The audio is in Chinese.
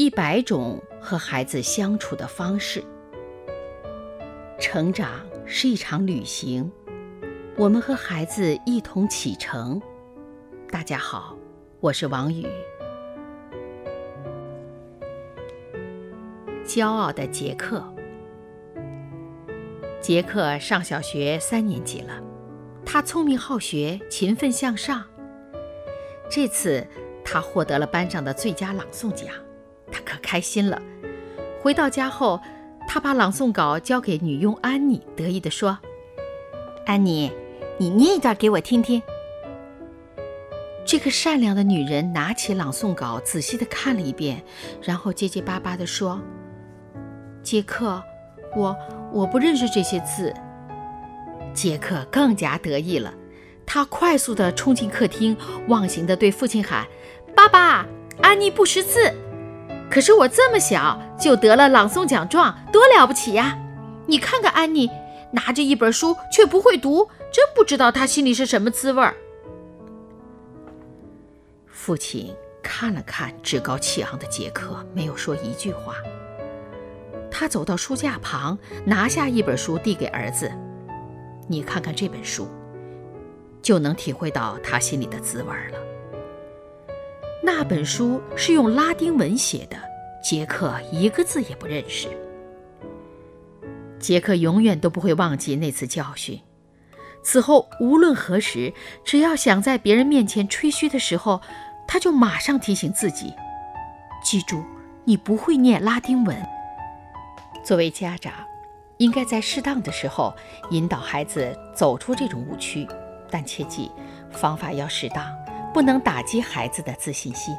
一百种和孩子相处的方式。成长是一场旅行，我们和孩子一同启程。大家好，我是王宇。骄傲的杰克，杰克上小学三年级了，他聪明好学，勤奋向上。这次他获得了班上的最佳朗诵奖，他可开心了。回到家后，他把朗诵稿交给女佣安妮，得意地说：“安妮，你念一段给我听听。”这个善良的女人拿起朗诵稿，仔细地看了一遍，然后结结巴巴地说。杰克，我我不认识这些字。杰克更加得意了，他快速地冲进客厅，忘形地对父亲喊：“爸爸，安妮不识字，可是我这么小就得了朗诵奖状，多了不起呀！你看看安妮，拿着一本书却不会读，真不知道她心里是什么滋味儿。”父亲看了看趾高气昂的杰克，没有说一句话。他走到书架旁，拿下一本书递给儿子：“你看看这本书，就能体会到他心里的滋味了。”那本书是用拉丁文写的，杰克一个字也不认识。杰克永远都不会忘记那次教训。此后无论何时，只要想在别人面前吹嘘的时候，他就马上提醒自己：“记住，你不会念拉丁文。”作为家长，应该在适当的时候引导孩子走出这种误区，但切记方法要适当，不能打击孩子的自信心。